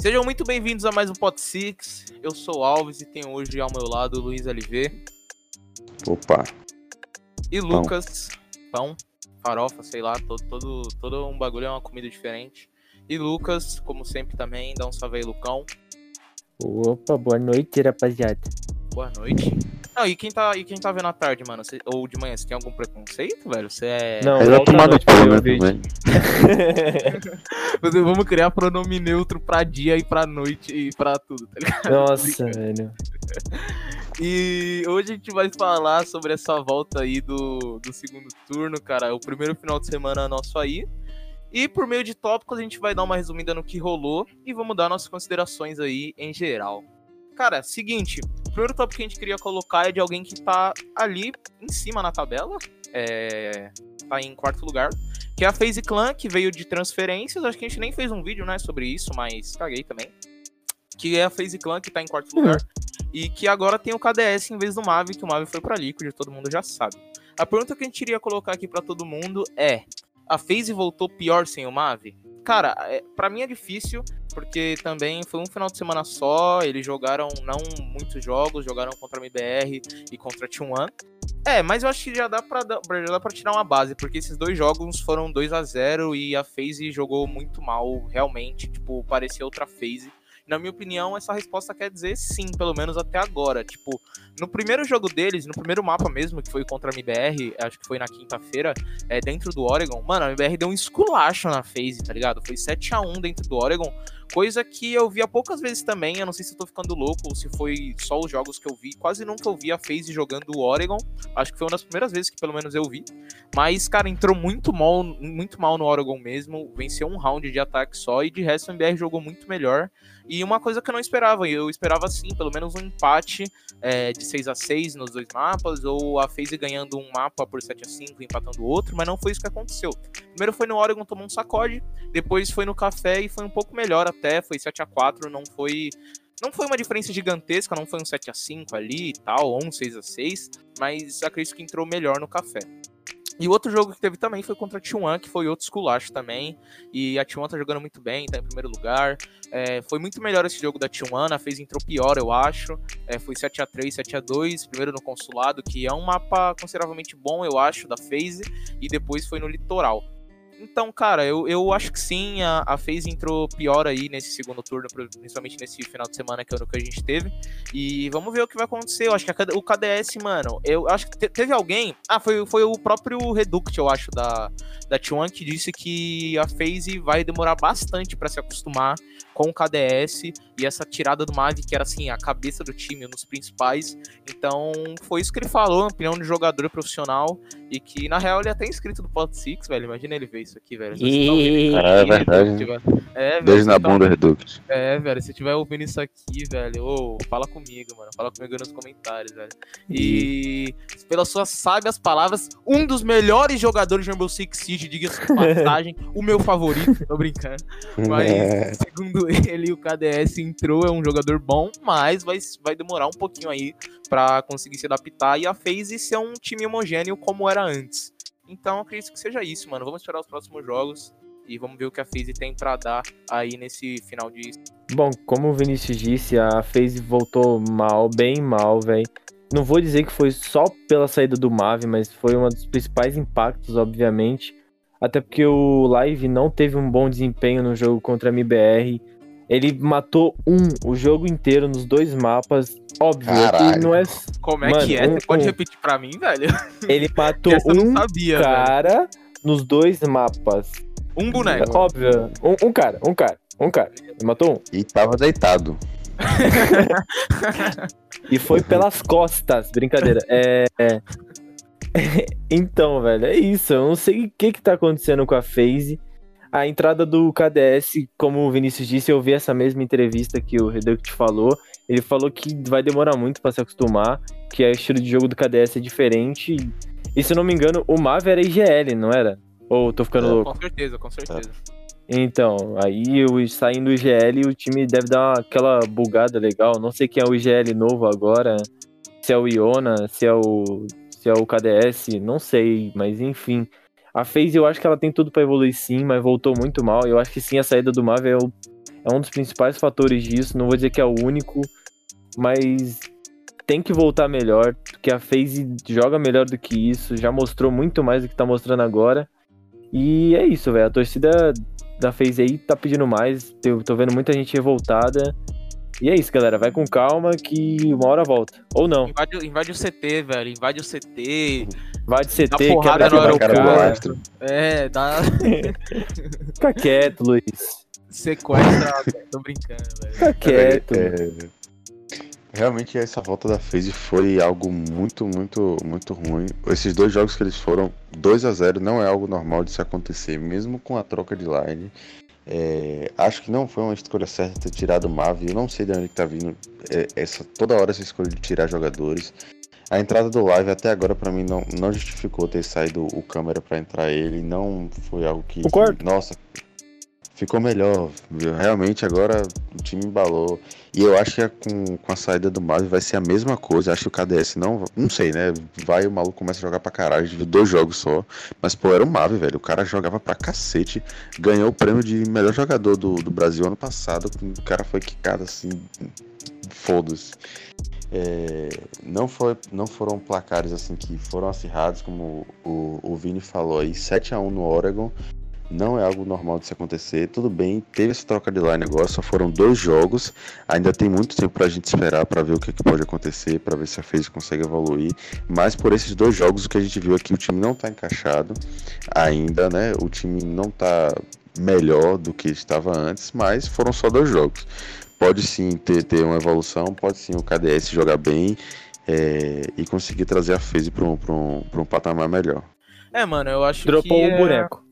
Sejam muito bem-vindos a mais um Pot Six. Eu sou o Alves e tenho hoje ao meu lado o Luiz LV Opa, e Lucas. Pão, farofa, sei lá, todo, todo, todo um bagulho é uma comida diferente. E Lucas, como sempre também, dá um salve aí, Lucão. Opa, boa noite, rapaziada. Boa noite. Não, e quem tá, e quem tá vendo à tarde, mano? Cê- ou de manhã, você tem algum preconceito, velho? Você é. Não, volta tomar no noite pau, pra ver né. Vamos criar pronome neutro pra dia e pra noite e pra tudo, tá ligado? Nossa, velho. E hoje a gente vai falar sobre essa volta aí do, do segundo turno, cara. O primeiro final de semana nosso aí. E por meio de tópicos a gente vai dar uma resumida no que rolou e vamos dar nossas considerações aí em geral. Cara, seguinte, o primeiro tópico que a gente queria colocar é de alguém que tá ali em cima na tabela, é, tá em quarto lugar, que é a FaZe Clan, que veio de transferências. Acho que a gente nem fez um vídeo, né, sobre isso, mas caguei também. Que é a FaZe Clan, que tá em quarto lugar. E que agora tem o KDS em vez do Mavi, que o Mavi foi pra Liquid, todo mundo já sabe. A pergunta que a gente iria colocar aqui pra todo mundo é: a FaZe voltou pior sem o Mavi? Cara, é, pra mim é difícil, porque também foi um final de semana só, eles jogaram não muitos jogos, jogaram contra a MBR e contra a T1. É, mas eu acho que já dá pra, já dá pra tirar uma base, porque esses dois jogos foram 2 a 0 e a FaZe jogou muito mal, realmente, tipo, parecia outra FaZe. Na minha opinião, essa resposta quer dizer sim, pelo menos até agora. Tipo, no primeiro jogo deles, no primeiro mapa mesmo, que foi contra a MBR, acho que foi na quinta-feira, é, dentro do Oregon, mano, a MBR deu um esculacho na FaZe, tá ligado? Foi 7 a 1 dentro do Oregon, coisa que eu via poucas vezes também, eu não sei se eu tô ficando louco ou se foi só os jogos que eu vi, quase nunca eu vi a FaZe jogando o Oregon, acho que foi uma das primeiras vezes que pelo menos eu vi, mas, cara, entrou muito mal, muito mal no Oregon mesmo, venceu um round de ataque só, e de resto a MBR jogou muito melhor, e uma coisa que eu não esperava, eu esperava sim, pelo menos um empate é, de 6 a 6 nos dois mapas, ou a FaZe ganhando um mapa por 7 a 5 e empatando o outro, mas não foi isso que aconteceu. Primeiro foi no Oregon, tomou um sacode, depois foi no Café e foi um pouco melhor até, foi 7 a 4 não foi... Não foi uma diferença gigantesca, não foi um 7 a 5 ali e tal, ou um 6 a 6 mas acredito que entrou melhor no Café. E o outro jogo que teve também foi contra a T1, que foi outro esculacho também. E a T1 tá jogando muito bem, tá em primeiro lugar. É, foi muito melhor esse jogo da T1, a FaZe entrou pior, eu acho. É, foi 7x3, 7x2, primeiro no Consulado, que é um mapa consideravelmente bom, eu acho, da FaZe. E depois foi no Litoral. Então, cara, eu, eu acho que sim, a, a FaZe entrou pior aí nesse segundo turno, principalmente nesse final de semana que é que a gente teve. E vamos ver o que vai acontecer. Eu acho que a o KDS, mano, eu acho que te- teve alguém. Ah, foi, foi o próprio Reduct, eu acho, da, da T1, que disse que a FaZe vai demorar bastante pra se acostumar com o KDS e essa tirada do Mavi, que era assim, a cabeça do time, um dos principais. Então, foi isso que ele falou, opinião de jogador profissional. E que, na real, ele é até inscrito do Pot Six, velho. Imagina ele ver isso aqui, velho. Se você tá ouvindo é aqui, verdade, tiver- É, velho. Beijo na tá bunda, Redux. é, velho, se tiver ouvindo isso aqui, velho, ô, fala comigo, mano. Fala comigo nos comentários, velho. E pelas suas sábias palavras, um dos melhores jogadores de Rainbow Six Siege, diga-se de passagem, o meu favorito, tô brincando. Mas, É. segundo ele, o KDS entrou, é um jogador bom, mas vai, vai demorar um pouquinho aí pra conseguir se adaptar e a FaZe ser um time homogêneo como era antes. Então, acredito que seja isso, mano. Vamos esperar os próximos jogos e vamos ver o que a FaZe tem pra dar aí nesse final de Bom, como o Vinícius disse, a FaZe voltou mal, bem mal, velho. Não vou dizer que foi só pela saída do Mavi, mas foi um dos principais impactos, obviamente. Até porque o Live não teve um bom desempenho no jogo contra a MBR. Ele matou um o jogo inteiro nos dois mapas. Óbvio, é que Caralho. não é. Como é Mano, que é? um- Você pode um- repetir pra mim, velho? Ele matou um sabia, velho. cara nos dois mapas. Um boneco. Óbvio. Um, um cara, um cara, um cara. Ele matou um. E tava deitado. E foi pelas costas, brincadeira. É. é. então, velho, é isso. Eu não sei o que que tá acontecendo com a FaZe. A entrada do KDS, como o Vinícius disse, eu vi essa mesma entrevista que o Reduct falou. Ele falou que vai demorar muito pra se acostumar, que o estilo de jogo do KDS é diferente. E se eu não me engano, o Mav era IGL, não era? Ou tô ficando É. louco? Com certeza, com certeza. Então, aí o, saindo o IGL, o time deve dar aquela bugada legal. Não sei quem é o IGL novo agora. Se é o Iona, se é o, se é o KDS, não sei, mas enfim. A FaZe eu acho que ela tem tudo para evoluir sim, mas voltou muito mal. Eu acho que sim, a saída do Mav é, é um dos principais fatores disso. Não vou dizer que é o único, mas tem que voltar melhor, porque a FaZe joga melhor do que isso, já mostrou muito mais do que tá mostrando agora. E é isso, velho. A torcida da FaZe aí tá pedindo mais. Eu tô vendo muita gente revoltada. E é isso, galera. Vai com calma que uma hora volta. Ou não. Invade, invade o CT, velho. Invade o CT. Vai de CT, quebra no astro. É, dá. Fica quieto, Luiz. Sequestra. Tô brincando, velho. Fica quieto. É, realmente essa volta da FaZe foi algo muito, muito, muito ruim. Esses dois jogos que eles foram 2 a 0 não é algo normal de se acontecer, mesmo com a troca de line. É, acho que não foi uma escolha certa ter tirado o Mavi. Eu não sei de onde que tá vindo é, essa, toda hora essa escolha de tirar jogadores. A entrada do live até agora pra mim não, não justificou ter saído o câmera pra entrar ele. Não foi algo que, Concordo. nossa, ficou melhor. viu? Realmente agora o time embalou. E eu acho que a- com, com a saída do Mavi vai ser a mesma coisa. Acho que o KDS não. Não sei, né? Vai o maluco começa a jogar pra caralho. Dois jogos só. Mas, pô, era o Mavi, velho. O cara jogava pra cacete. Ganhou o prêmio de melhor jogador do, do Brasil ano passado. O cara foi quicado assim. Foda-se. É, não, foi, não foram placares assim que foram acirrados, como o, o Vini falou aí, 7x1 no Oregon. Não é algo normal de se acontecer. Tudo bem, teve essa troca de line agora, só foram dois jogos. Ainda tem muito tempo pra gente esperar pra ver o que, que pode acontecer, pra ver se a FaZe consegue evoluir. Mas por esses dois jogos, o que a gente viu aqui, o time não tá encaixado ainda, né? O time não tá melhor do que estava antes, mas foram só dois jogos. Pode sim ter, ter uma evolução, pode sim o KDS jogar bem é, e conseguir trazer a FaZe pra um, pra um, pra um patamar melhor. É, mano, eu acho Dropou que. um é- boneco.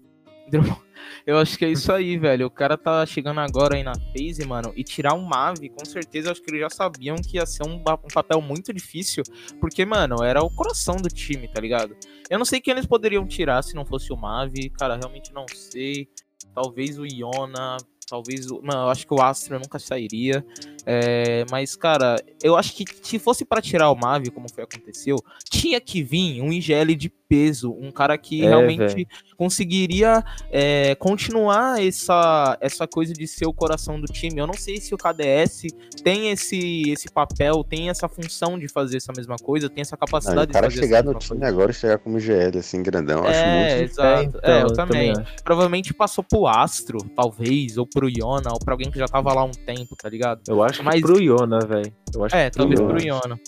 Eu acho que é isso aí, velho. O cara tá chegando agora aí na phase, mano, e tirar um Mave, com certeza, eu acho que eles já sabiam que ia ser um, um papel muito difícil, porque, mano, era o coração do time, tá ligado? Eu não sei quem eles poderiam tirar se não fosse o Mave, cara, realmente não sei. Talvez o Iona, talvez o. Mano, eu acho que o Astra nunca sairia. É, mas, cara, eu acho que se fosse pra tirar o Mave, como foi aconteceu, tinha que vir um IGL de peso, um cara que É, realmente velho. conseguiria é, continuar essa, essa coisa de ser o coração do time. Eu não sei se o KDS tem esse, esse papel, tem essa função de fazer essa mesma coisa, tem essa Não, e capacidade o cara de fazer chegar essa no time coisa. agora e chegar como GL assim, grandão, eu acho É, muito. exato. então, É, eu também. acho. Provavelmente passou pro Astro, talvez, ou pro Iona, ou pra alguém que já tava lá há um tempo, tá ligado? Eu acho Mas- que pro Iona, velho. Eu É, talvez pro Iona.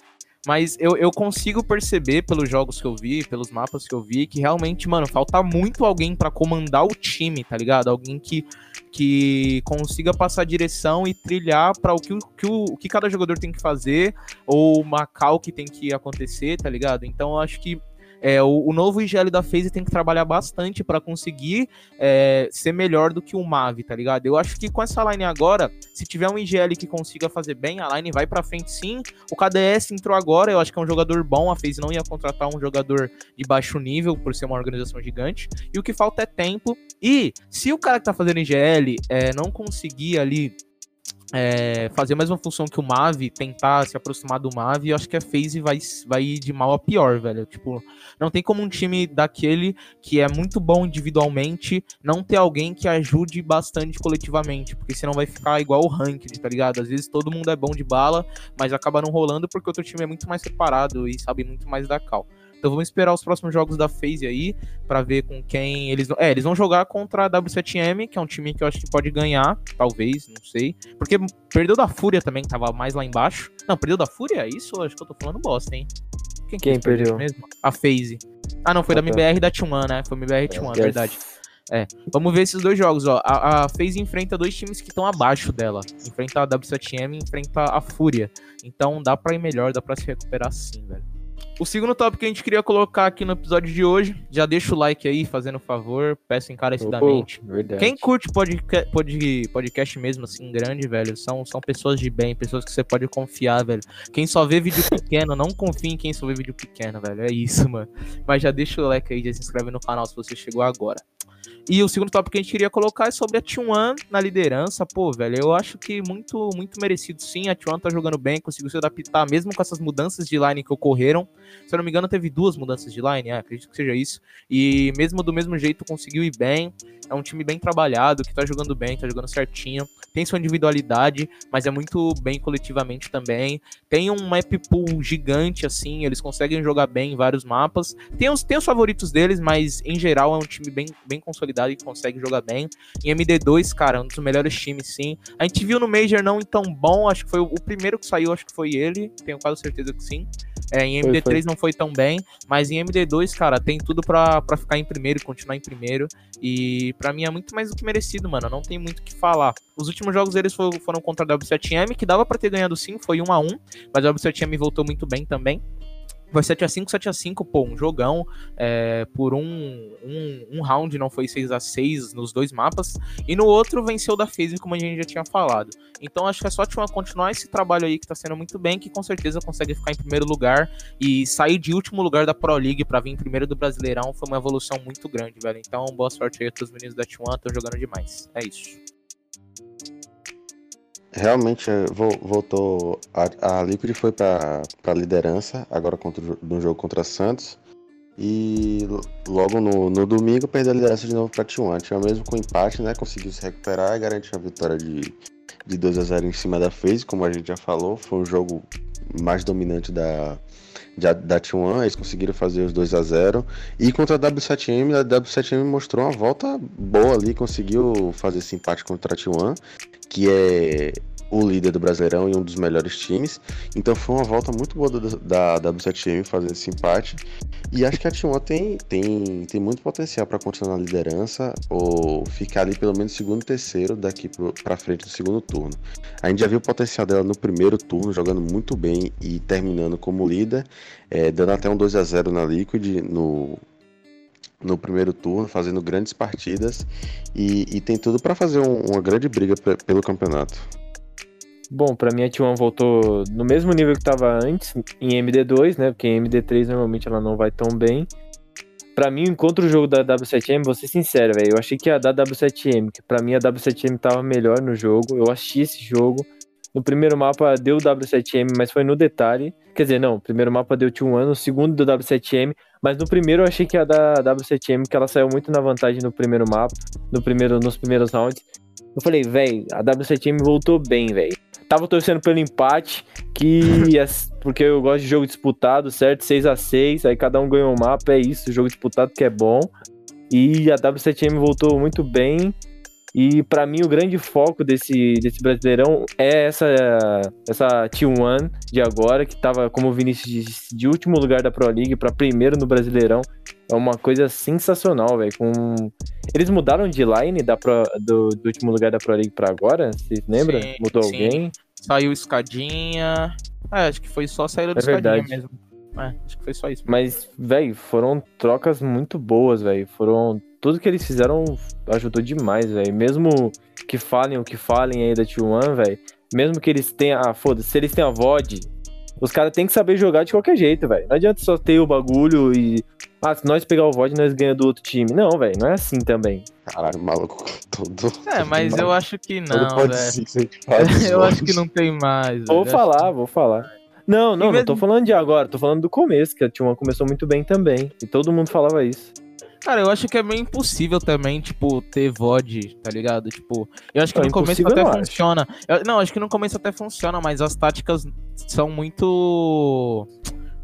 Mas eu, eu consigo perceber pelos jogos que eu vi, pelos mapas que eu vi, que realmente, mano, falta muito alguém pra comandar o time, tá ligado? Alguém que, que consiga passar direção e trilhar pra o que, que o, o que cada jogador tem que fazer, ou uma cal que tem que acontecer, tá ligado? Então eu acho que é, o, o novo IGL da FaZe tem que trabalhar bastante pra conseguir é, ser melhor do que o Mavi, tá ligado? Eu acho que com essa line agora, se tiver um IGL que consiga fazer bem, a line vai pra frente sim. O KDS entrou agora, eu acho que é um jogador bom. A FaZe não ia contratar um jogador de baixo nível por ser uma organização gigante. E o que falta é tempo. E se o cara que tá fazendo IGL é, não conseguir ali é, fazer a mesma função que o Mavi, tentar se aproximar do Mavi, eu acho que a FaZe vai, vai ir de mal a pior, velho. Tipo, não tem como um time daquele que é muito bom individualmente não ter alguém que ajude bastante coletivamente, porque senão vai ficar igual o ranked, tá ligado? Às vezes todo mundo é bom de bala, mas acaba não rolando porque o outro time é muito mais separado e sabe muito mais da cal. Então vamos esperar os próximos jogos da FaZe aí pra ver com quem eles vão. É, eles vão jogar contra a W7M, que é um time que eu acho que pode ganhar, talvez, não sei. Porque perdeu da Fúria também, que tava mais lá embaixo. Não, perdeu da Fúria? Isso eu acho que eu tô falando bosta, hein? Quem, que Quem perdeu? mesmo? A FaZe. Ah, não, foi Ah, da tá. MBR e da T1, né? Foi MBR e T1, é Yes. verdade. Vamos ver esses dois jogos, ó. A, a FaZe enfrenta dois times que estão abaixo dela. Enfrenta a W7M e enfrenta a Fúria. Então dá pra ir melhor, dá pra se recuperar sim, velho. O segundo tópico que a gente queria colocar aqui no episódio de hoje, já deixa o like aí, fazendo favor, peço encarecidamente. Verdade. Quem curte podca pod podcast mesmo, assim, grande, velho, são, são pessoas de bem, pessoas que você pode confiar, velho. Quem só vê vídeo pequeno, não confia em quem só vê vídeo pequeno, velho. É isso, mano. Mas já deixa o like aí, já se inscreve no canal se você chegou agora. E o segundo tópico que a gente queria colocar é sobre a T1 na liderança. Pô, velho, eu acho que muito, muito merecido sim. A T1 tá jogando bem, conseguiu se adaptar mesmo com essas mudanças de line que ocorreram. Se eu não me engano, teve duas mudanças de line, é, acredito que seja isso. E mesmo do mesmo jeito conseguiu ir bem. É um time bem trabalhado, que tá jogando bem, tá jogando certinho. Tem sua individualidade, mas é muito bem coletivamente também. Tem um map pool gigante, assim, eles conseguem jogar bem em vários mapas. Tem os, tem os favoritos deles, mas em geral é um time bem, bem consolidado e consegue jogar bem. Em MD2, cara, um dos melhores times, sim. A gente viu no Major não tão bom, acho que foi o, primeiro que saiu, acho que foi ele, tenho quase certeza que sim. É, em MD3 foi, foi. não foi tão bem, mas em MD2, cara, tem tudo pra ficar em primeiro e continuar em primeiro. E para mim é muito mais do que merecido, mano. Não tem muito o que falar. Os últimos jogos deles foram, foram contra a W7M, que dava para ter ganhado sim, foi 1 a 1 mas a W7M voltou muito bem também. Foi 7x5, 7x5, pô, um jogão. É, por um, um, um, round não foi 6x6 nos dois mapas. E no outro venceu da FaZe, como a gente já tinha falado. Então acho que é só continuar esse trabalho aí que tá sendo muito bem, que com certeza consegue ficar em primeiro lugar. E sair de último lugar da Pro League pra vir em primeiro do Brasileirão foi uma evolução muito grande, velho. Então boa sorte aí pros meninos da T1, estão jogando demais. É isso. Realmente é, voltou. A, a Liquid foi para a liderança, agora contra, no jogo contra Santos. E logo no, no domingo perdeu a liderança de novo para T1. A T1 mesmo com empate, né? Conseguiu se recuperar e garantiu a vitória de, de 2 a 0 em cima da FaZe, como a gente já falou. Foi um jogo mais dominante da, da, da T1, eles conseguiram fazer os 2 a 0 E contra a W7M, a W7M mostrou uma volta boa ali, conseguiu fazer esse empate contra a T1 que é o líder do Brasileirão e um dos melhores times. Então foi uma volta muito boa da, da W7M fazer esse empate. E acho que a T1 tem, tem, tem muito potencial para continuar na liderança ou ficar ali pelo menos segundo e terceiro daqui para frente do segundo turno. A gente já viu o potencial dela no primeiro turno, jogando muito bem e terminando como líder, é, dando até um 2 a 0 na Liquid no, no primeiro turno, fazendo grandes partidas e, e tem tudo para fazer um, uma grande briga pelo campeonato. Bom, para mim a T1 voltou no mesmo nível que estava antes, em MD2, né? Porque em MD3 normalmente ela não vai tão bem. Para mim, enquanto o jogo da W7M, vou ser sincero, velho, eu achei que a da W7M, que para mim a W7M tava melhor no jogo. Eu assisti esse jogo. No primeiro mapa deu W7M, mas foi no detalhe. Quer dizer, não, o primeiro mapa deu T1, no segundo deu W7M, mas no primeiro eu achei que a da W7M, que ela saiu muito na vantagem no primeiro mapa, no primeiro, nos primeiros rounds. Eu falei, velho, a W7M voltou bem, velho. Tava torcendo pelo empate, que porque eu gosto de jogo disputado, certo? 6 a 6 aí cada um ganhou um mapa, é isso, jogo disputado que é bom. E a W7M voltou muito bem. E para mim o grande foco desse, desse Brasileirão é essa essa T1 de agora, que tava como o Vinícius disse, de último lugar da Pro League para primeiro no Brasileirão. É uma coisa sensacional, velho. Com... Eles mudaram de line da Pro, do, do, último lugar da Pro League pra agora? Vocês lembram? Sim, Mudou sim. alguém? Saiu escadinha. É, acho que foi só saída do é escadinha mesmo. É, acho que foi só isso. Mas, velho, foram trocas muito boas, velho. Foram tudo que eles fizeram ajudou demais, velho. Mesmo que falem o que falem aí da T1, velho. Mesmo que eles tenham. Ah, foda-se, se eles têm a VOD, os caras têm que saber jogar de qualquer jeito, velho. Não adianta só ter o bagulho e. Ah, se nós pegar o VOD, nós ganhamos do outro time. Não, velho, não é assim também. Caralho, maluco. Todo, é, mas eu acho que não, velho. eu acho que não tem mais. Vou falar, vou falar. Não, não, não tô falando de agora, tô falando do começo, que a T1 começou muito bem também. E todo mundo falava isso. Cara, eu acho que é meio impossível também, tipo, ter VOD, tá ligado? Tipo, eu acho que não, no começo até funciona. Eu, não, acho que no começo até funciona, mas as táticas são muito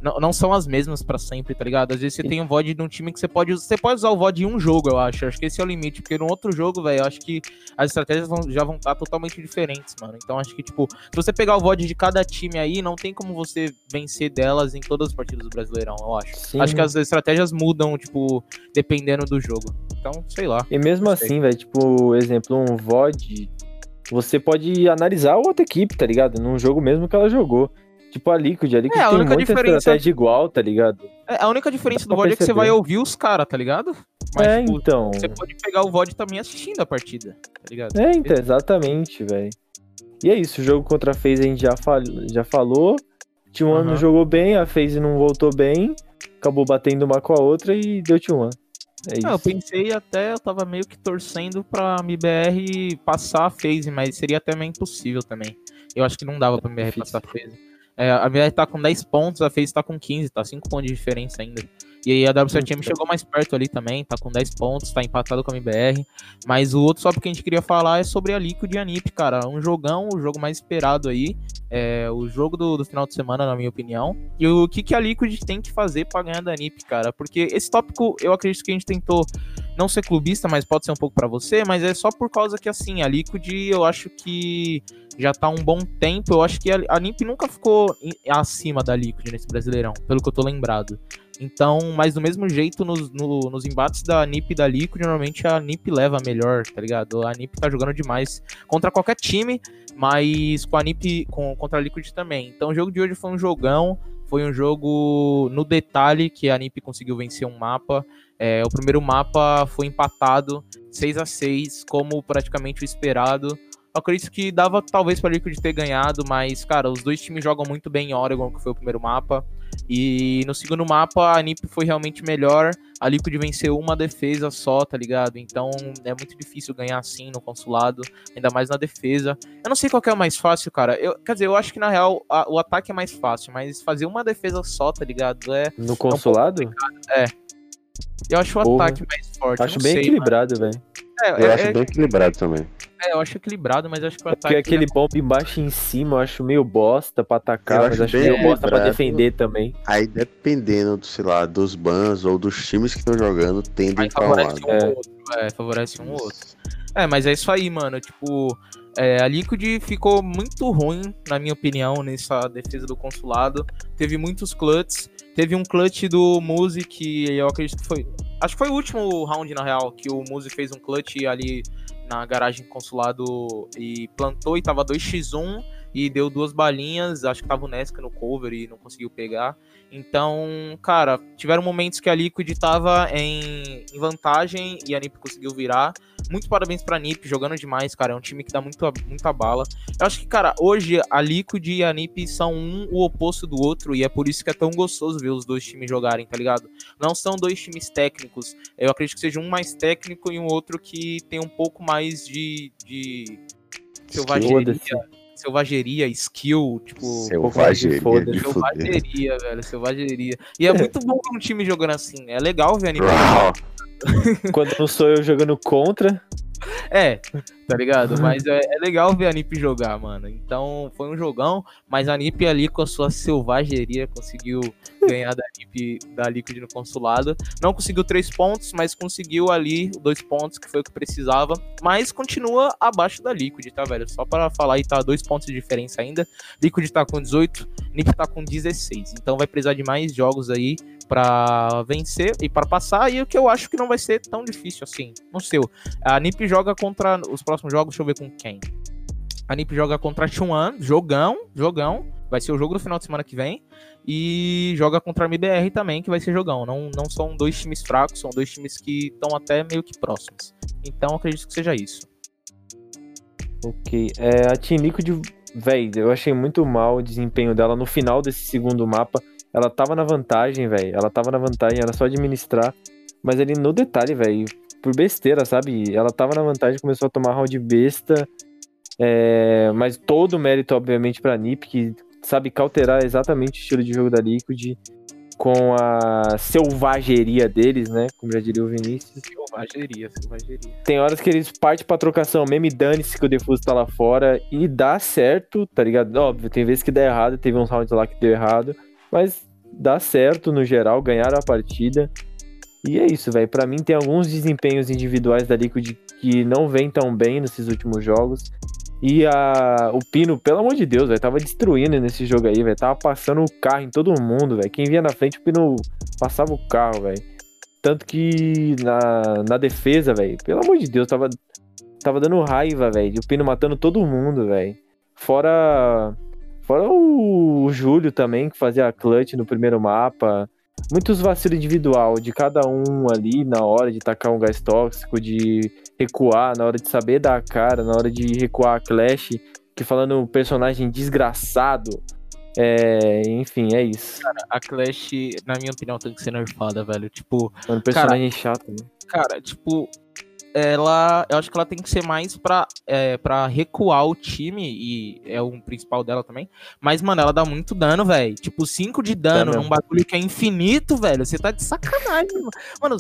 não, não são as mesmas para sempre, tá ligado? Às vezes você Sim. tem um VOD de um time que você pode. Você pode usar o VOD em um jogo, eu acho. Acho que esse é o limite. Porque no outro jogo, velho, eu acho que as estratégias vão, já vão estar tá totalmente diferentes, mano. Então acho que, tipo, se você pegar o VOD de cada time aí, não tem como você vencer delas em todas as partidas do Brasileirão, eu acho. Sim. Acho que as estratégias mudam, tipo, dependendo do jogo. Então, sei lá. E mesmo assim, velho, tipo, exemplo, um VOD. Você pode analisar outra equipe, tá ligado? Num jogo mesmo que ela jogou. Tipo a Liquid, a Liquid é, a tem muita diferença... estratégia igual, tá ligado? É, a única diferença do VOD é que você vai ouvir os caras, tá ligado? Mas, é, tipo, então... Você pode pegar o VOD também assistindo a partida, tá ligado? É, então, exatamente, velho. E é isso, o jogo contra a FaZe a gente já, fal... já falou. T1 uhum. não jogou bem, a FaZe não voltou bem, acabou batendo uma com a outra e deu T1. É isso. Ah, eu pensei até, eu tava meio que torcendo pra MBR passar a phase, mas seria até meio impossível também. Eu acho que não dava pra MBR passar a phase. É, a MBR tá com 10 pontos, a phase tá com 15, tá 5 pontos de diferença ainda. E aí a W7M chegou mais perto ali também, tá com 10 pontos, tá empatado com a MBR. Mas o outro só que a gente queria falar é sobre a Liquid e a NiP, cara. Um jogão, o jogo mais esperado aí. É o jogo do, do final de semana, na minha opinião. E o que, que a Liquid tem que fazer pra ganhar da NiP, cara? Porque esse tópico, eu acredito que a gente tentou não ser clubista, mas pode ser um pouco pra você, mas é só por causa que, assim, a Liquid, eu acho que já tá um bom tempo. Eu acho que a, a NiP nunca ficou acima da Liquid nesse Brasileirão, pelo que eu tô lembrado. Então, mas do mesmo jeito, nos, no- nos embates da NiP e da Liquid, normalmente a NiP leva melhor, tá ligado? A NiP tá jogando demais contra qualquer time, mas com a NiP, com, contra a Liquid também. Então o jogo de hoje foi um jogão, foi um jogo no detalhe que a NiP conseguiu vencer um mapa. É, o primeiro mapa foi empatado 6 a 6 como praticamente o esperado. Eu acredito que dava talvez para Liquid ter ganhado, mas, cara, os dois times jogam muito bem em Oregon, que foi o primeiro mapa. E no segundo mapa, a NiP foi realmente melhor. A Liquid venceu uma defesa só, tá ligado? Então é muito difícil ganhar assim no consulado, ainda mais na defesa. Eu não sei qual é o mais fácil, cara. Eu, quer dizer, eu acho que na real a- o ataque é mais fácil, mas fazer uma defesa só, tá ligado? É, No consulado? eu acho o Porra. ataque mais forte. Acho bem sei, equilibrado, velho. É, Eu é- acho é- bem equilibrado também. é, eu acho equilibrado, mas acho que o Porque ataque. aquele bomb embaixo e em cima eu acho meio bosta pra atacar, Eu mas acho acho bem meio bosta pra defender também. Aí dependendo, sei lá, dos bans ou dos times que estão jogando, tendem pra um favorece lado. um É. ou outro. É, favorece um ou outro. É, mas é isso aí, mano. Tipo, é, a Liquid ficou muito ruim, na minha opinião, nessa defesa do consulado. Teve muitos clutches. Teve um clutch do Muzi que eu acredito que foi. Acho que foi o último round, na real, que o Muzi fez um clutch ali na garagem consulado e plantou e tava 2x1 e deu duas balinhas. Acho que tava o Nesca no cover e não conseguiu pegar. Então, cara, tiveram momentos que a Liquid tava em, em vantagem e a NiP conseguiu virar. Muito parabéns pra NiP, jogando demais, cara. É um time que dá muito, muita bala. Eu acho que, cara, hoje a Liquid e a NiP são um o oposto do outro e é por isso que é tão gostoso ver os dois times jogarem, tá ligado? Não são dois times técnicos. Eu acredito que seja um mais técnico e um outro que tem um pouco mais de. de selvageria, selvageria, skill, tipo. Selvageria foda-se. de. Selvageria, velho, selvageria. E é muito bom ver um time jogando assim. É legal ver anime. Uau. Quando não sou eu jogando contra, É, tá ligado? Mas é, é legal ver a NiP jogar, mano. Então foi um jogão, mas a NiP ali com a sua selvageria conseguiu ganhar da NiP da Liquid no consulado. Não conseguiu três pontos, mas conseguiu ali dois pontos, que foi o que precisava. Mas continua abaixo da Liquid, tá, velho? Só para falar aí, tá dois pontos de diferença ainda. Liquid tá com 18, NiP tá com 16. Então vai precisar de mais jogos aí pra vencer e para passar. E o que eu acho que não vai ser tão difícil assim. No seu. A NiP joga contra os próximos jogos, deixa eu ver com quem. A NiP joga contra a Chuan, jogão, jogão. Vai ser o jogo do final de semana que vem. E joga contra a MBR também, que vai ser jogão. Não, não são dois times fracos, são dois times que estão até meio que próximos. Então acredito que seja isso. ok. É, a Team Liquid, velho, eu achei muito mal o desempenho dela no final desse segundo mapa. Ela tava na vantagem, velho. Ela tava na vantagem, era só administrar. Mas ali no detalhe, velho, por besteira, sabe? Ela tava na vantagem, começou a tomar round besta. É, mas todo o mérito, obviamente, pra NiP, que sabe cauterar exatamente o estilo de jogo da Liquid com a selvageria deles, né? Como já diria o Vinícius. Selvageria, selvageria. Tem horas que eles partem pra trocação mesmo e dane-se que o Defuso tá lá fora e dá certo, tá ligado? Óbvio, tem vezes que dá errado, teve uns rounds lá que deu errado, mas dá certo no geral, ganharam a partida. E é isso, velho. Pra mim tem alguns desempenhos individuais da Liquid que não vem tão bem nesses últimos jogos. E a, o Pino, pelo amor de Deus, velho, tava destruindo nesse jogo aí, velho. Tava passando o carro em todo mundo, velho. Quem via na frente, o Pino passava o carro, velho. Tanto que na, na defesa, velho, pelo amor de Deus, tava, tava dando raiva, velho. O Pino matando todo mundo, velho. Fora. Fora o, Júlio também, que fazia a clutch no primeiro mapa. Muitos vacilos individual de cada um ali na hora de tacar um gás tóxico, de recuar, na hora de saber dar a cara, na hora de recuar a Clash, que falando personagem desgraçado, É, enfim, é isso. A Clash, na minha opinião, tem que ser nerfada, velho. Tipo, Mano, personagem chato, né? cara, tipo, ela. Eu acho que ela tem que ser mais pra, é, pra recuar o time, e é o principal dela também. Mas, mano, ela dá muito dano, velho. Tipo, 5 de dano mesmo. num bagulho que é infinito, velho. Você tá de sacanagem, mano. Mano,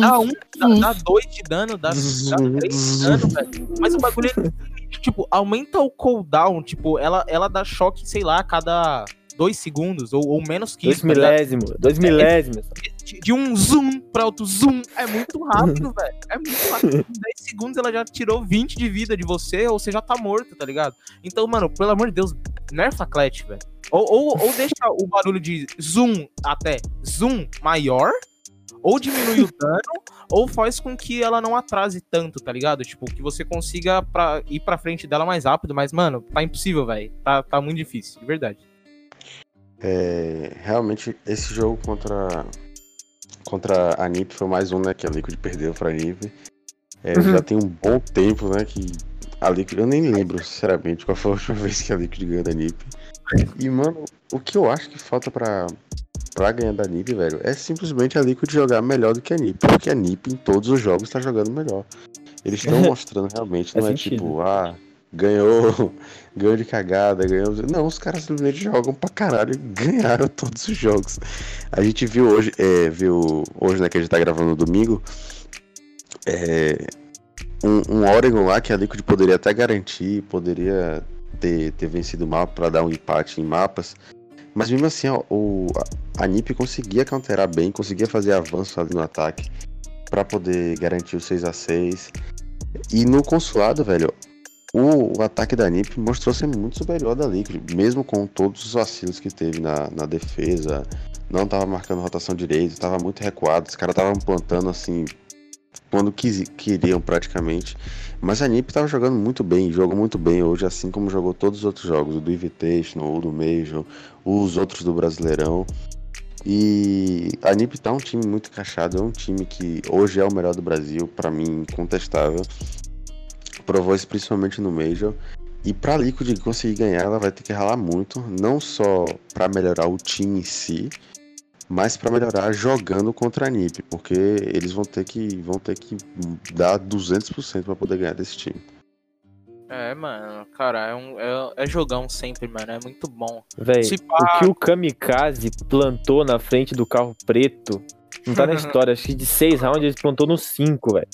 dá um, dá, dá dois de dano, dá, dá três de dano, velho. Mas o bagulho é infinito. Tipo, aumenta o cooldown. Tipo, ela, ela dá choque, sei lá, a cada dois segundos, ou, ou menos que Dois isso. tá ligado? milésimos, dois milésimos. de, de um zoom pra outro zoom. É muito rápido, velho. É muito rápido. Em 10 segundos ela já tirou 20 de vida de você, ou você já tá morto, tá ligado? Então, mano, pelo amor de Deus, nerfa a Clet, velho. Ou, ou, ou deixa o barulho de zoom até zoom maior, ou diminui o dano, ou faz com que ela não atrase tanto, tá ligado? Tipo, que você consiga pra, ir pra frente dela mais rápido, mas, mano, tá impossível, velho. Tá, tá muito difícil, de verdade. É, realmente, esse jogo contra, contra a NiP foi mais um, né? Que a Liquid perdeu pra NiP. É, Uhum. Já tem um bom tempo, né? Que a Liquid. Eu nem lembro, sinceramente, qual foi a última vez que a Liquid ganhou da NiP. E, mano, o que eu acho que falta pra, pra ganhar da NiP, velho, é simplesmente a Liquid jogar melhor do que a NiP. Porque a NiP em todos os jogos tá jogando melhor. Eles estão mostrando realmente, não é sentido. tipo, ah, ganhou, ganhou de cagada, ganhou. Não, os caras simplesmente jogam pra caralho e ganharam todos os jogos. A gente viu hoje, é, viu hoje, né, que a gente tá gravando no domingo, é, um, um Oregon lá que a Liquid poderia até garantir, poderia ter, ter vencido o mapa pra dar um empate em mapas. Mas mesmo assim, ó, o, a, NiP conseguia counterar bem, conseguia fazer avanço ali no ataque pra poder garantir o 6 a 6 E no consulado, velho, o, o ataque da NiP mostrou ser muito superior da Liquid, mesmo com todos os vacilos que teve na, na defesa. Não tava marcando rotação direito, tava muito recuado, os caras estavam plantando assim quando quisi- queriam praticamente. Mas a NiP tava jogando muito bem, jogou muito bem hoje, assim como jogou todos os outros jogos, o do Invitational, o do Major, os outros do Brasileirão. E a NiP tá um time muito encaixado, é um time que hoje é o melhor do Brasil, pra mim, incontestável. Provou isso principalmente no Major. E pra Liquid conseguir ganhar, ela vai ter que ralar muito, não só pra melhorar o time em si, mas pra melhorar jogando contra a NiP, porque eles vão ter que vão ter que dar 200% pra poder ganhar desse time. É, mano, cara, é, um, é, é jogão sempre, mano. É muito bom. Véi, Se o que o Kamikaze plantou na frente do carro preto não tá na história. Acho que de seis rounds ele plantou no cinco, velho.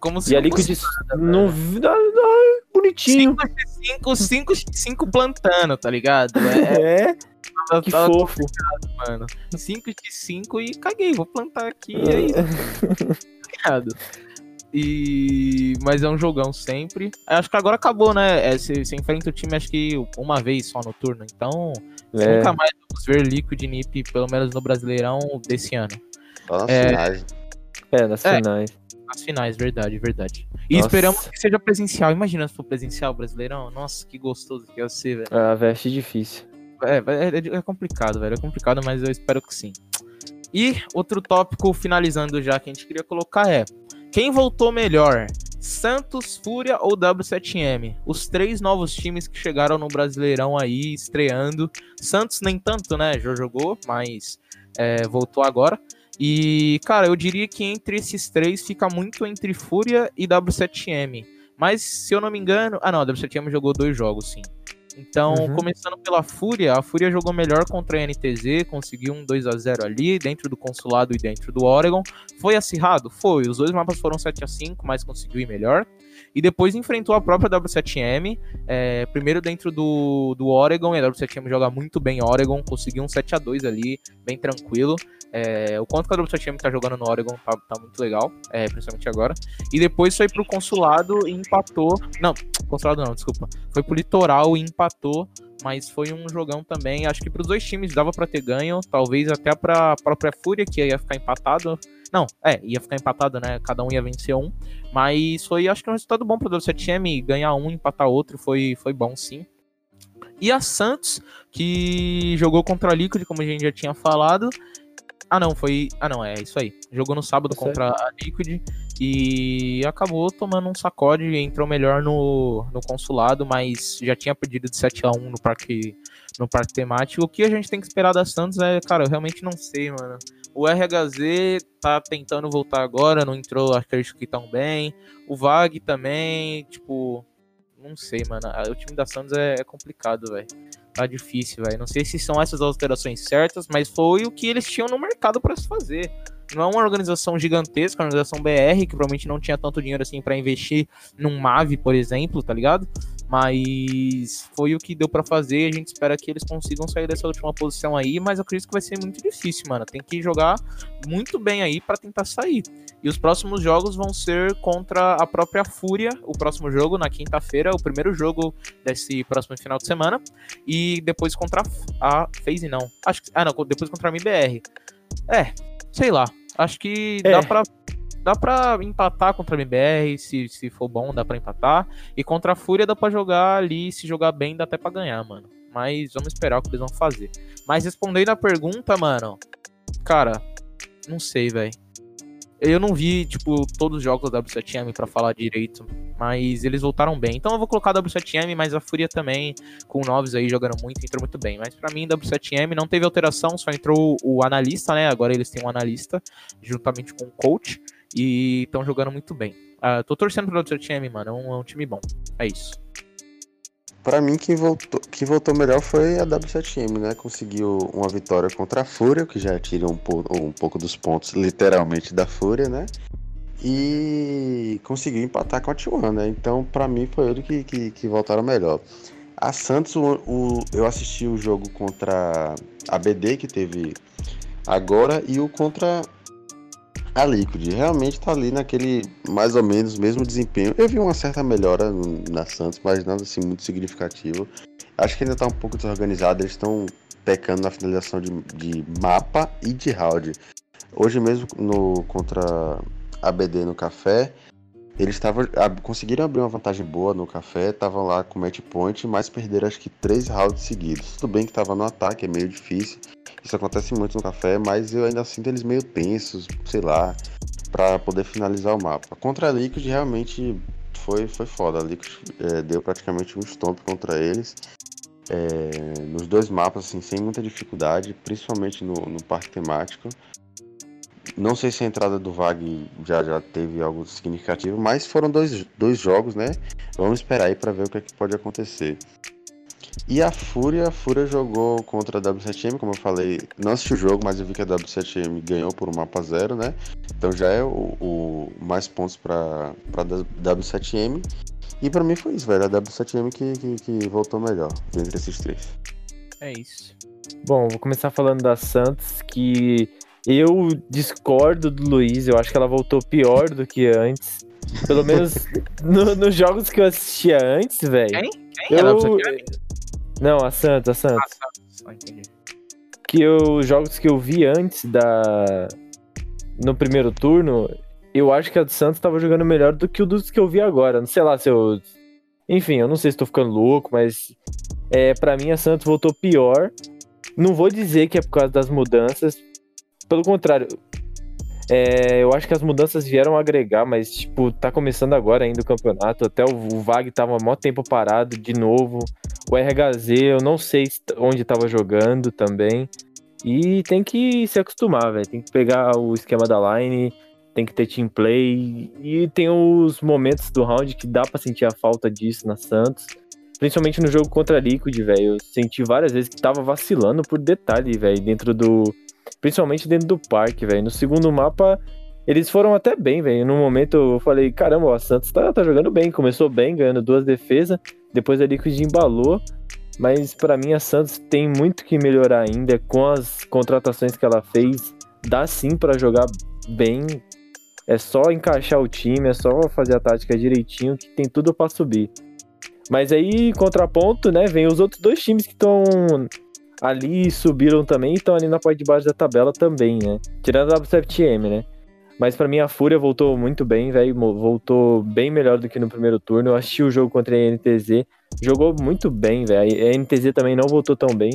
Como se E a Liquid não. não- não- Bonitinho. 5 5 5 plantando, tá ligado? É, É, é que tá fofo. mano. 5 de 5 e caguei, vou plantar aqui e é isso, tá ligado? E... Mas é um jogão sempre. Acho que agora acabou, né? É, Você você enfrenta o time, acho que uma vez só no turno. Então, É, nunca mais vamos ver Liquid Nip, pelo menos no Brasileirão desse ano. Só nas É. finais. é, nas É. finais. Nas finais, verdade, verdade. E Nossa. esperamos que seja presencial. Imagina se for presencial Brasileirão. Nossa, que gostoso que ia ser, velho. A veste difícil. É, é, é complicado, velho. É complicado, mas eu espero que sim. E outro tópico, finalizando já, que a gente queria colocar é: quem voltou melhor? Santos, Fúria ou W7M? Os três novos times que chegaram no Brasileirão aí, estreando. Santos nem tanto, né? Já jogou, mas é, voltou agora. E, cara, eu diria que entre esses três fica muito entre Fúria e W7M. Mas, se eu não me engano. Ah, não, a W7M jogou dois jogos, sim. Então, Uhum. começando pela Fúria, a Fúria jogou melhor contra a NTZ, conseguiu um 2 a 0 ali, dentro do Consulado e dentro do Oregon. Foi acirrado? Foi. Os dois mapas foram 7 a 5 mas conseguiu ir melhor. E depois enfrentou a própria W7M, é, primeiro dentro do, do Oregon, e a W7M joga muito bem Oregon, conseguiu um 7 a 2 ali, bem tranquilo. É, o quanto que a W7M tá jogando no Oregon tá, tá muito legal, é, principalmente agora. E depois foi pro Consulado e empatou. Não, Consulado não, desculpa. Foi pro Litoral e empatou, mas foi um jogão também. Acho que pros dois times dava pra ter ganho, talvez até pra própria Fúria, que ia ficar empatado. Não, é, ia ficar empatado, né? Cada um ia vencer um. Mas foi, acho que um resultado bom pro W7M. Ganhar um, empatar outro, foi, foi bom sim. E a Santos, que jogou contra a Liquid, como a gente já tinha falado. Ah, não, foi. Ah, não, é isso aí. Jogou no sábado certo. contra a Liquid. e acabou tomando um sacode, entrou melhor no, no consulado, mas já tinha perdido de 7 a 1 no parque no parque temático. O que a gente tem que esperar da Santos é, cara, eu realmente não sei, mano. O RHZ tá tentando voltar agora, não entrou, acredito que tão bem. O VAG também, tipo, não sei, mano. O time da Santos é, é complicado, velho. Tá difícil, velho. Não sei se são essas alterações certas, mas foi o que eles tinham no mercado para se fazer não é uma organização gigantesca, uma organização BR, que provavelmente não tinha tanto dinheiro assim para investir num MAVE, por exemplo, tá ligado? Mas foi o que deu para fazer. A gente espera que eles consigam sair dessa última posição aí, mas eu acredito que vai ser muito difícil, mano. Tem que jogar muito bem aí para tentar sair. E os próximos jogos vão ser contra a própria Fúria, o próximo jogo na quinta-feira, o primeiro jogo desse próximo final de semana, e depois contra a FaZe não. Acho que ah não, depois contra a MBR. É, sei lá. Acho que é. dá pra dá pra empatar contra a MBR, se, se for bom, dá pra empatar. E contra a Fúria dá pra jogar ali, se jogar bem, dá até pra ganhar, mano. Mas vamos esperar o que eles vão fazer. Mas respondendo a pergunta, mano, cara, não sei, velho. Eu não vi, tipo, todos os jogos da W7M pra falar direito, mas eles voltaram bem. Então eu vou colocar a W7M, mas a Fúria também, com o Noves aí jogando muito, entrou muito bem. Mas para mim, W7M não teve alteração, só entrou o analista, né? Agora eles têm um analista, juntamente com o coach, e estão jogando muito bem. Uh, tô torcendo pro W7M, mano, é um, é um time bom. É isso. Para mim, quem voltou, quem voltou melhor foi a W7M, né? Conseguiu uma vitória contra a Fúria, que já tira um, um pouco dos pontos, literalmente, da Fúria, né? E conseguiu empatar com a T1, né? Então, para mim, foi ele que, que, que, voltaram melhor. A Santos, o, o, eu assisti o jogo contra a BD, que teve agora, e o contra a Liquid realmente tá ali naquele mais ou menos mesmo desempenho. Eu vi uma certa melhora na Santos, mas nada assim muito significativo. Acho que ainda tá um pouco desorganizado, eles estão pecando na finalização de, de mapa e de round. Hoje mesmo no contra a BD no café, eles estavam conseguiram abrir uma vantagem boa no café, estavam lá com match point, mas perderam acho que três rounds seguidos. Tudo bem que tava no ataque, é meio difícil. Isso acontece muito no café, mas eu ainda sinto eles meio tensos, sei lá, para poder finalizar o mapa. Contra a Liquid realmente foi, foi foda. A Liquid é, deu praticamente um stomp contra eles. É, nos dois mapas, assim, sem muita dificuldade, principalmente no, no parque temático. Não sei se a entrada do VAG já, já teve algo significativo, mas foram dois, dois jogos, né? Vamos esperar aí para ver o que, é que pode acontecer. E a Fúria, a Fúria jogou contra a W7M, como eu falei, não assisti o jogo, mas eu vi que a W7M ganhou por um mapa zero, né? Então já é o, o mais pontos para a W7M. E para mim foi isso, velho. A W7M que, que, que voltou melhor entre esses três. É isso. Bom, vou começar falando da Santos, que eu discordo do Luiz, eu acho que ela voltou pior do que antes. Pelo menos no, nos jogos que eu assistia antes, velho. Quem? Quem? Eu... Não, a Santos, a Santos. Ah, Santos. Ah, entendi. Que os jogos que eu vi antes da. No primeiro turno, eu acho que a do Santos tava jogando melhor do que o dos que eu vi agora. Não sei lá se eu. Enfim, eu não sei se tô ficando louco, mas. É, para mim a Santos voltou pior. Não vou dizer que é por causa das mudanças. Pelo contrário, é, eu acho que as mudanças vieram agregar, mas, tipo, tá começando agora ainda o campeonato. Até o, o VAG tava mó tempo parado de novo. O RHZ, eu não sei onde tava jogando também. E tem que se acostumar, velho. Tem que pegar o esquema da line, tem que ter team play. E tem os momentos do round que dá para sentir a falta disso na Santos. Principalmente no jogo contra a Liquid, velho. Eu senti várias vezes que tava vacilando por detalhe, velho, dentro do Principalmente dentro do parque, velho. No segundo mapa, eles foram até bem, velho. No momento eu falei, caramba, o Santos tá, tá jogando bem. Começou bem, ganhando duas defesas. Depois a Liquid embalou. Mas para mim a Santos tem muito que melhorar ainda com as contratações que ela fez. Dá sim para jogar bem. É só encaixar o time, é só fazer a tática direitinho que tem tudo para subir. Mas aí, contraponto, né, vem os outros dois times que estão ali subiram também e estão ali na parte de baixo da tabela também, né? Tirando a W7M, né? Mas para mim a Fúria voltou muito bem, velho. Voltou bem melhor do que no primeiro turno. Eu assisti o jogo contra a NTZ. Jogou muito bem, velho. A NTZ também não voltou tão bem.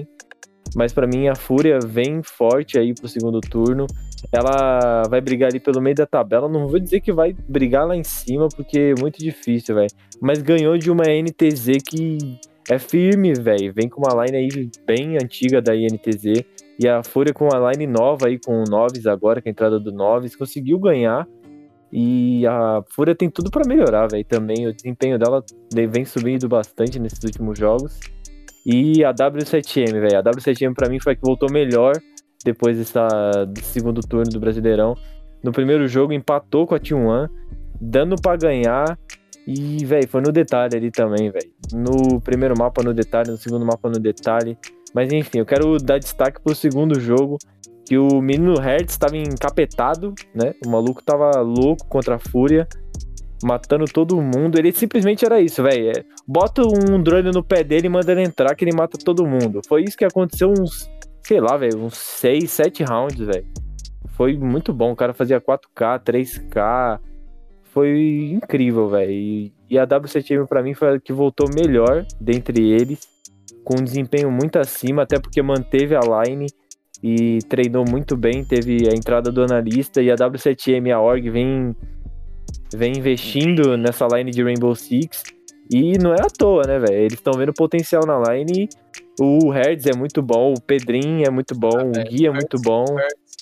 Mas para mim a Fúria vem forte aí pro segundo turno. ela vai brigar ali pelo meio da tabela. Não vou dizer que vai brigar lá em cima, porque é muito difícil, velho. Mas ganhou de uma NTZ que é firme, velho. Vem com uma line aí bem antiga da INTZ. E a Fúria com uma line nova aí, com o Noves agora, com a entrada do Noves, conseguiu ganhar. E a Fúria tem tudo para melhorar, velho. Também o desempenho dela vem subindo bastante nesses últimos jogos. E a W7M, velho. A W7M para mim foi a que voltou melhor depois dessa, do segundo turno do Brasileirão. No primeiro jogo empatou com a T1, dando para ganhar. E, velho, foi no detalhe ali também, velho. No primeiro mapa no detalhe, no segundo mapa no detalhe. Mas enfim, eu quero dar destaque pro segundo jogo, que o menino Hertz estava encapetado, né? O maluco tava louco contra a Fúria, matando todo mundo. Ele simplesmente era isso, velho. É, bota um drone no pé dele e manda ele entrar que ele mata todo mundo. Foi isso que aconteceu uns, sei lá, velho, uns 6, 7 rounds, velho. Foi muito bom. O cara fazia 4K, 3K. Foi incrível, velho. E, e a W7M para mim foi a que voltou melhor dentre eles, com um desempenho muito acima, até porque manteve a line e treinou muito bem, teve a entrada do analista e a W7M e a org vem, vem investindo nessa line de Rainbow Six e não é à toa, né, velho? Eles estão vendo potencial na line. O Hertz é muito bom, o Pedrinho é muito bom, ah, o Gui é muito bom.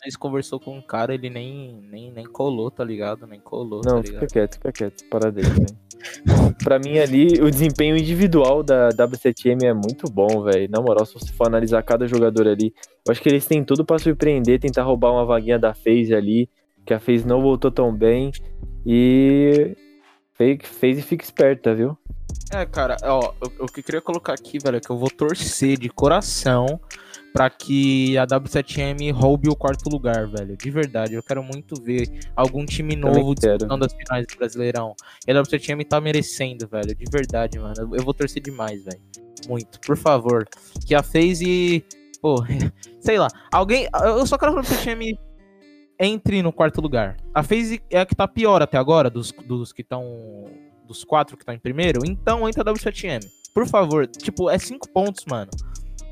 Mas conversou com um cara, ele nem, nem, nem colou, tá ligado? Nem colou, Não, tá fica quieto, fica quieto, para dele, velho. pra mim ali, o desempenho individual da W7M é muito bom, velho. Na moral, se você for analisar cada jogador ali, eu acho que eles têm tudo para surpreender, tentar roubar uma vaguinha da FaZe ali, que a FaZe não voltou tão bem. E fez e fica esperta, viu? É, cara, ó, o, o que eu queria colocar aqui, velho, é que eu vou torcer de coração para que a W7M roube o quarto lugar, velho. De verdade, eu quero muito ver algum time novo disputando as finais do Brasileirão. E a W7M tá merecendo, velho. De verdade, mano. Eu vou torcer demais, velho. Muito. Por favor. Que a FaZe. Pô, sei lá. Alguém. Eu só quero que a W7M entre no quarto lugar. A FaZe é a que tá pior até agora, dos, dos que estão dos quatro que tá em primeiro, então entra a W7M. Por favor, tipo, é cinco pontos, mano.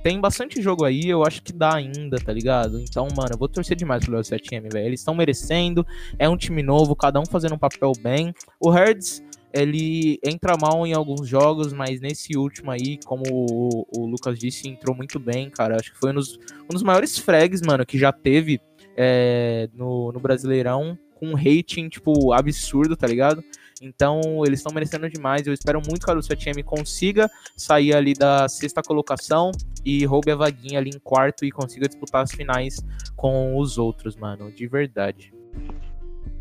Tem bastante jogo aí, eu acho que dá ainda, tá ligado? Então, mano, eu vou torcer demais pro W7M, velho. Eles estão merecendo, é um time novo, cada um fazendo um papel bem. O Herds, ele entra mal em alguns jogos, mas nesse último aí, como o, o Lucas disse, entrou muito bem, cara. Acho que foi um dos, um dos maiores frags, mano, que já teve é, no, no Brasileirão, com um rating, tipo, absurdo, tá ligado? Então, eles estão merecendo demais. Eu espero muito que a Lúcia Time consiga sair ali da sexta colocação e roube a vaguinha ali em quarto e consiga disputar as finais com os outros, mano. De verdade.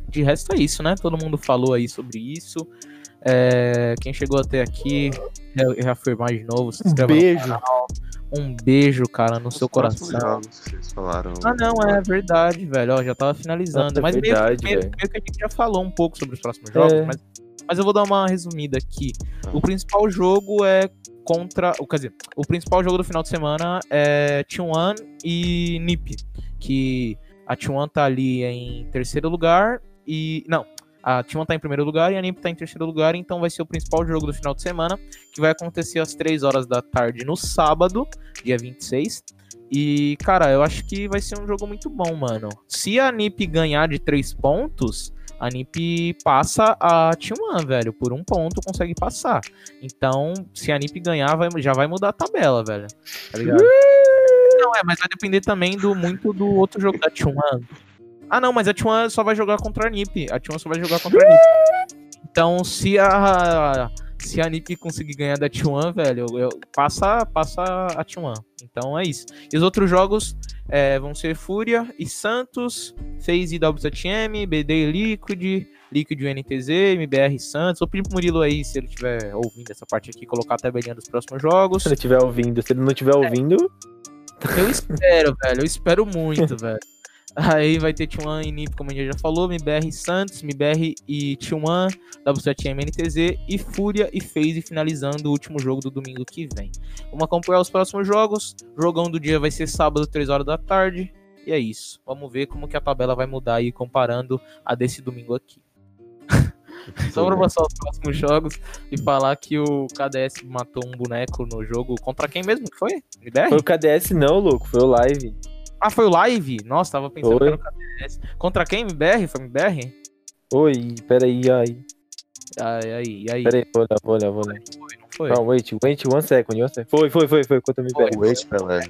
De resto é isso, né? Todo mundo falou aí sobre isso. É, quem chegou até aqui, reafirmar de novo. Se um beijo. Um beijo, cara, no Os seu coração. Jogos vocês falaram. Ah, não, é verdade, velho. Ó, já tava finalizando. É mas verdade, meio, meio, meio, que a gente já falou um pouco sobre os próximos jogos, é. mas, mas eu vou dar uma resumida aqui. Ah. O principal jogo é contra. Quer dizer, o principal jogo do final de semana é T1 e NiP. Que a T1 tá ali em terceiro lugar e. Não, a T1 tá em primeiro lugar e a NIP tá em terceiro lugar, então vai ser o principal jogo do final de semana, que vai acontecer às 3 horas da tarde no sábado, dia 26. E, cara, eu acho que vai ser um jogo muito bom, mano. Se a NIP ganhar de 3 pontos, a NIP passa a T1, velho. Por um ponto consegue passar. Então, se a NIP ganhar, vai, já vai mudar a tabela, velho. Tá ligado? Não, é, mas vai depender também do muito do outro jogo da T1. Ah, não, mas a T1 só vai jogar contra a NiP. A T1 só vai jogar contra a NiP. Então, se a se a NiP conseguir ganhar da T1, velho, eu, passa, passa a T1. Então é isso. E os outros jogos é, vão ser Fúria e Santos, FaZe e W7M, BD Liquid, Liquid NTZ, MBR Santos. Vou pedir pro Murilo aí, se ele estiver ouvindo essa parte aqui, colocar a tabelinha dos próximos jogos. Se ele estiver ouvindo, se ele não estiver ouvindo. Eu espero, velho. Eu espero muito, velho. Aí vai ter T1 e NIP, como a gente já falou, MBR Santos, MBR e T1, W7M NTZ e Fúria e FaZe finalizando o último jogo do domingo que vem. Vamos acompanhar os próximos jogos. Jogão do dia vai ser sábado, 3 horas da tarde. E é isso. Vamos ver como que a tabela vai mudar aí comparando a desse domingo aqui. Só pra passar os próximos jogos e falar que o KDS matou um boneco no jogo. Contra quem mesmo que foi? MBR? Foi o KDS não, louco. Foi o Live. Ah, foi o live? Nossa, tava pensando Foi. que era o KDS. Contra quem? MBR? Foi MBR? Oi, peraí, ai. Aí, aí, aí. Peraí, vou olhar, vou olhar, vou olhar. Foi, não foi? Não, wait, wait, one second, one second. Foi, foi, foi, foi, contra o MBR. Wait, Pelé.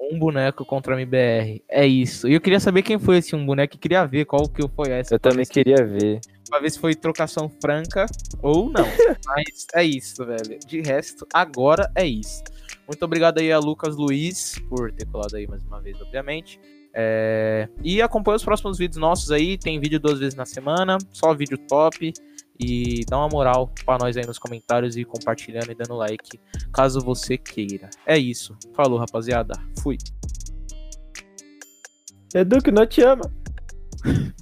Um boneco contra MBR. É isso. E eu queria saber quem foi esse um boneco e queria ver qual que foi essa. Eu pra também queria ver. Pra ver se foi trocação franca ou não. Mas é isso, velho. De resto, agora é isso. Muito obrigado aí a Lucas Luiz por ter colado aí mais uma vez, obviamente. É, E acompanha os próximos vídeos nossos aí. Tem vídeo duas vezes na semana, só vídeo top. E dá uma moral pra nós aí nos comentários e compartilhando e dando like, caso você queira. É isso. Falou, rapaziada. Fui. Edu que não te ama.